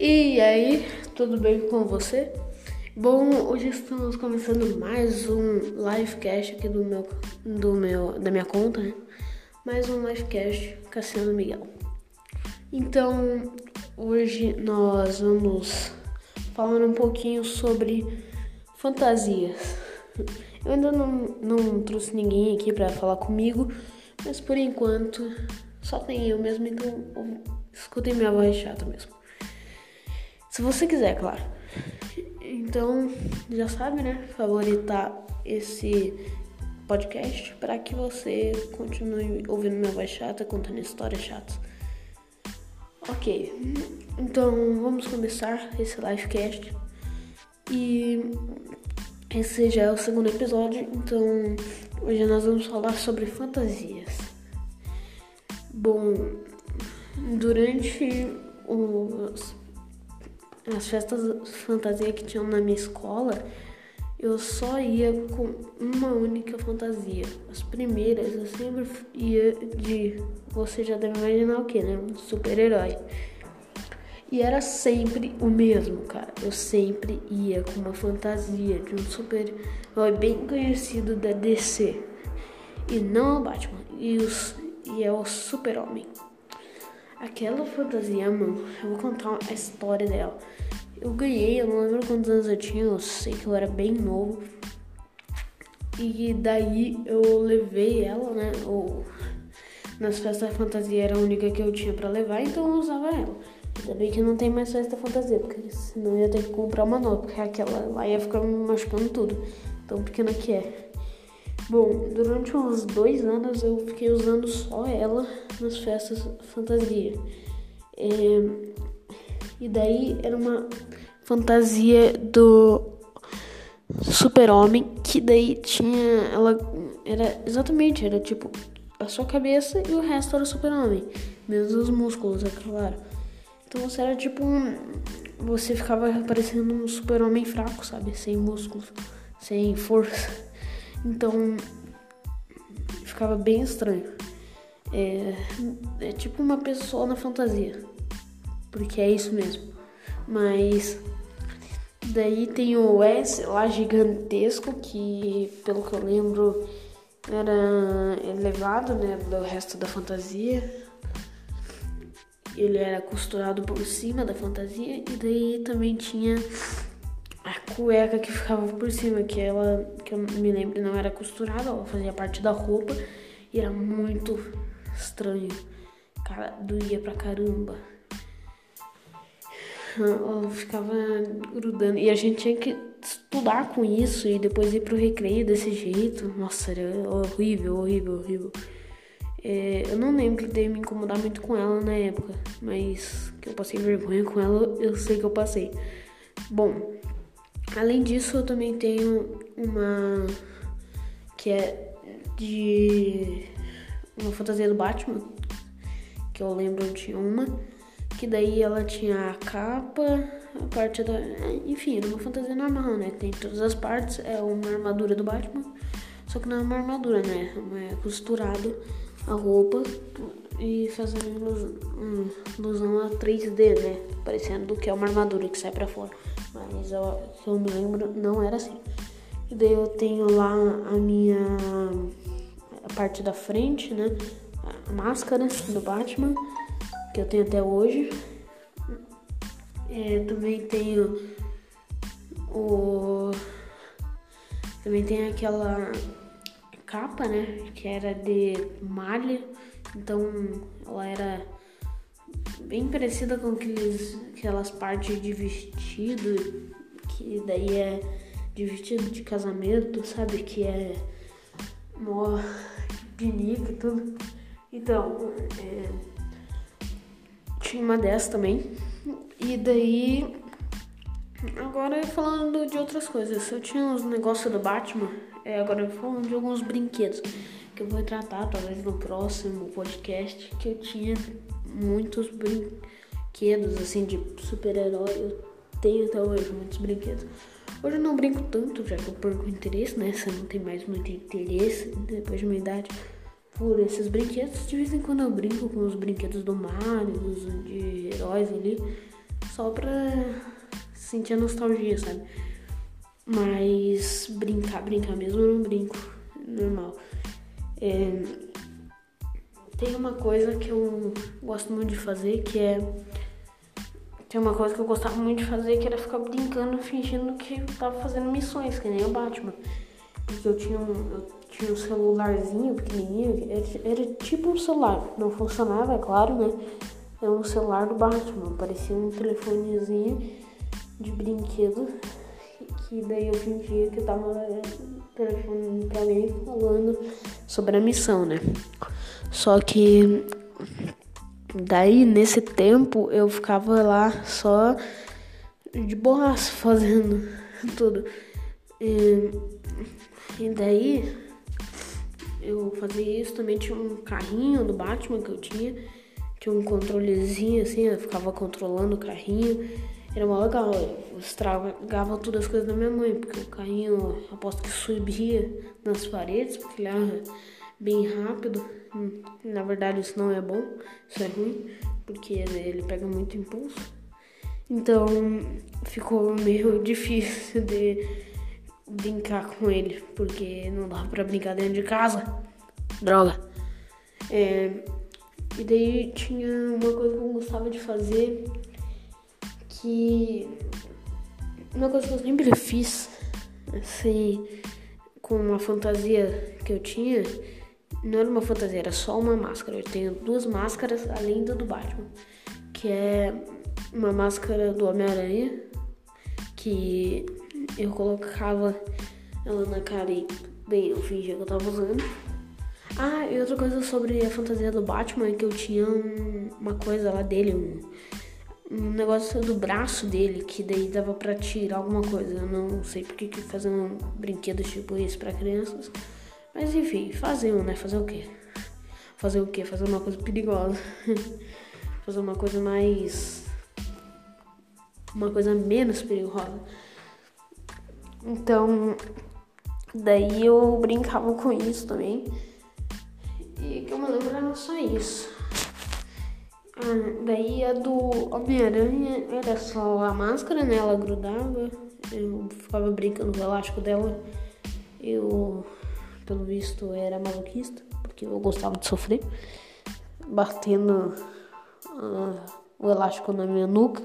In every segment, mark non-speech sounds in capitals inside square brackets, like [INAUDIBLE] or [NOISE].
E aí, tudo bem com você? Bom, hoje estamos começando mais um livecast aqui do meu, do meu, da minha conta, né? Mais um livecast Cassiano Miguel. Então, hoje nós vamos falar um pouquinho sobre fantasias. Eu ainda não, não trouxe ninguém aqui para falar comigo, mas por enquanto só tem eu mesmo, então escutem minha voz chata mesmo. Se você quiser, claro. Então, já sabe, né? Favoritar esse podcast para que você continue ouvindo minha voz chata, contando histórias chatas. Ok, então vamos começar esse livecast. E esse já é o segundo episódio, então hoje nós vamos falar sobre fantasias. Bom, durante os, as festas fantasia que tinham na minha escola, eu só ia com uma única fantasia. As primeiras eu sempre ia de. Você já deve imaginar o que, né? Um super-herói. E era sempre o mesmo, cara. Eu sempre ia com uma fantasia de um super-herói bem conhecido da DC. E não o Batman. E, os, e é o Super-Homem. Aquela fantasia, mano, eu vou contar a história dela. Eu ganhei, eu não lembro quantos anos eu tinha, eu sei que eu era bem novo. E daí eu levei ela, né? Ou, nas festas da fantasia era a única que eu tinha para levar, então eu usava ela. Ainda bem que não tem mais festa fantasia, porque senão eu ia ter que comprar uma nova, porque aquela lá ia ficar me machucando tudo. Tão pequena que é. Bom, durante uns dois anos eu fiquei usando só ela nas festas fantasia. É, e daí era uma fantasia do super-homem, que daí tinha. Ela era exatamente, era tipo a sua cabeça e o resto era super-homem. Menos os músculos, é claro. Então você era tipo um. Você ficava parecendo um super-homem fraco, sabe? Sem músculos, sem força. Então ficava bem estranho. É, é tipo uma pessoa na fantasia. Porque é isso mesmo. Mas daí tem o S lá gigantesco, que pelo que eu lembro era elevado, né? Do resto da fantasia ele era costurado por cima da fantasia e daí também tinha a cueca que ficava por cima, que ela, que eu me lembro, não era costurada, ela fazia parte da roupa e era muito estranho. Cara, doía pra caramba. Ela ficava grudando e a gente tinha que estudar com isso e depois ir pro recreio desse jeito. Nossa, era horrível, horrível, horrível. É, eu não lembro que deve me incomodar muito com ela na época, mas que eu passei vergonha com ela, eu sei que eu passei. Bom, além disso, eu também tenho uma que é de uma fantasia do Batman, que eu lembro eu tinha uma, que daí ela tinha a capa, a parte da. Enfim, era uma fantasia normal, né? Tem todas as partes, é uma armadura do Batman, só que não é uma armadura, né? É costurado a roupa e fazendo ilusão a 3D, né? Parecendo que é uma armadura que sai para fora. Mas eu, eu me lembro, não era assim. E daí eu tenho lá a minha a parte da frente, né? A máscara do Batman, que eu tenho até hoje. É, também tenho o. Também tem aquela capa, né? Que era de malha, então ela era bem parecida com aqueles, aquelas partes de vestido, que daí é de vestido de casamento, sabe? Que é mó pinico e tudo. Então, é, tinha uma dessa também. E daí, agora falando de outras coisas, eu tinha uns negócios do Batman é, agora falando de alguns brinquedos que eu vou tratar talvez no próximo podcast que eu tinha muitos brinquedos assim de super-herói. Eu tenho até hoje muitos brinquedos. Hoje eu não brinco tanto, já que eu perco interesse, né? Você não tem mais muito interesse depois de uma idade por esses brinquedos. De vez em quando eu brinco com os brinquedos do Mario, de heróis ali. só pra sentir a nostalgia, sabe? Mas brincar, brincar mesmo eu não brinco, normal. É, tem uma coisa que eu gosto muito de fazer que é. Tem uma coisa que eu gostava muito de fazer que era ficar brincando, fingindo que eu tava fazendo missões, que nem o Batman. Porque eu tinha um, eu tinha um celularzinho pequenininho, era, era tipo um celular. Não funcionava, é claro, né? Era um celular do Batman, parecia um telefonezinho de brinquedo. Que daí eu fingia que eu tava telefonando pra alguém falando sobre a missão, né? Só que daí nesse tempo eu ficava lá só de borracha [LAUGHS] fazendo tudo. E, e daí eu fazia isso, também tinha um carrinho do Batman que eu tinha, tinha um controlezinho assim, eu ficava controlando o carrinho. Era mó legal, eu estragava todas as coisas da minha mãe, porque o carrinho aposto que subia nas paredes, porque ele era bem rápido. Hum, na verdade isso não é bom, isso é ruim, porque ele pega muito impulso. Então ficou meio [LAUGHS] difícil de brincar com ele, porque não dava pra brincar dentro de casa. Droga. É, e daí tinha uma coisa que eu gostava de fazer, que uma coisa que eu sempre fiz, assim, com uma fantasia que eu tinha, não era uma fantasia, era só uma máscara. Eu tenho duas máscaras além da do Batman, que é uma máscara do Homem-Aranha, que eu colocava ela na cara e, bem, eu fingia que eu tava usando. Ah, e outra coisa sobre a fantasia do Batman é que eu tinha um, uma coisa lá dele, um, um negócio do braço dele, que daí dava pra tirar alguma coisa. Eu não sei porque que faziam brinquedos tipo isso pra crianças. Mas enfim, faziam, né? Fazer o quê? Fazer o quê? Fazer uma coisa perigosa. [LAUGHS] Fazer uma coisa mais. Uma coisa menos perigosa. Então, daí eu brincava com isso também. E que eu me lembro era só isso. Ah, daí a do Homem-Aranha era só a máscara, né? Ela grudava. Eu ficava brincando com o elástico dela. Eu, pelo visto, era maluquista, porque eu gostava de sofrer. Batendo uh, o elástico na minha nuca.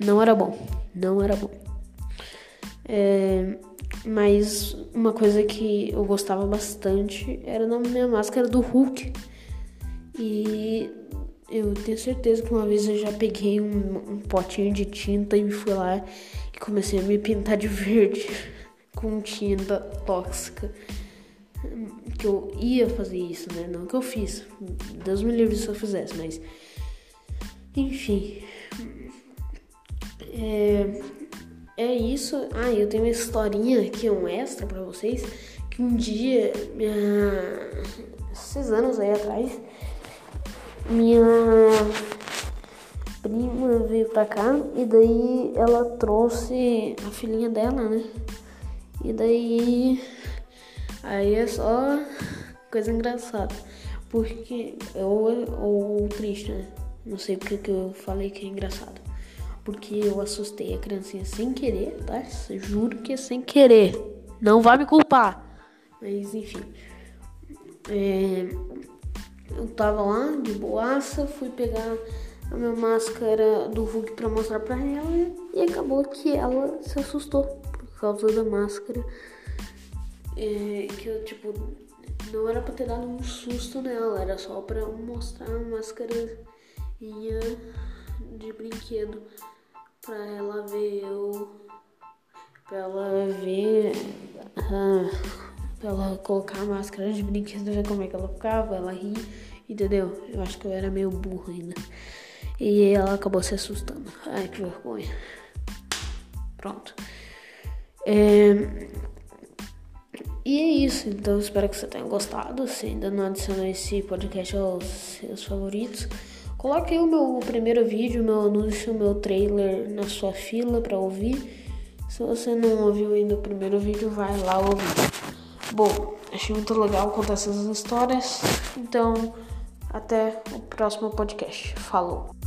Não era bom. Não era bom. É, mas uma coisa que eu gostava bastante era na minha máscara do Hulk. E eu tenho certeza que uma vez eu já peguei um, um potinho de tinta e fui lá e comecei a me pintar de verde [LAUGHS] com tinta tóxica. Que eu ia fazer isso, né? Não que eu fiz. Deus me livre se eu fizesse, mas. Enfim. É, é isso. Ah, eu tenho uma historinha aqui, um extra para vocês. Que um dia, minha... esses anos aí atrás, minha prima veio pra cá e daí ela trouxe a filhinha dela, né? E daí. Aí é só coisa engraçada. Porque. Ou, ou triste, né? Não sei porque que eu falei que é engraçado porque eu assustei a criancinha sem querer, tá? Juro que é sem querer. Não vai me culpar. Mas enfim. É, eu tava lá de boaça, fui pegar a minha máscara do Hulk pra mostrar pra ela e acabou que ela se assustou por causa da máscara. É, que eu, tipo, não era pra ter dado um susto nela, era só pra mostrar a máscara de brinquedo pra ela ver eu. Pra ela ver. Uh, pra ela colocar a máscara de brinquedo, ver como é que ela ficava, ela ri, entendeu? Eu acho que eu era meio burro ainda. E ela acabou se assustando. Ai, que vergonha. Pronto. É... E é isso, então espero que você tenha gostado. Se ainda não adicionou esse podcast aos seus favoritos, Coloque o meu primeiro vídeo, meu anúncio, meu trailer na sua fila para ouvir. Se você não ouviu ainda o primeiro vídeo, vai lá ouvir. Bom, achei muito legal contar essas histórias. Então, até o próximo podcast. Falou!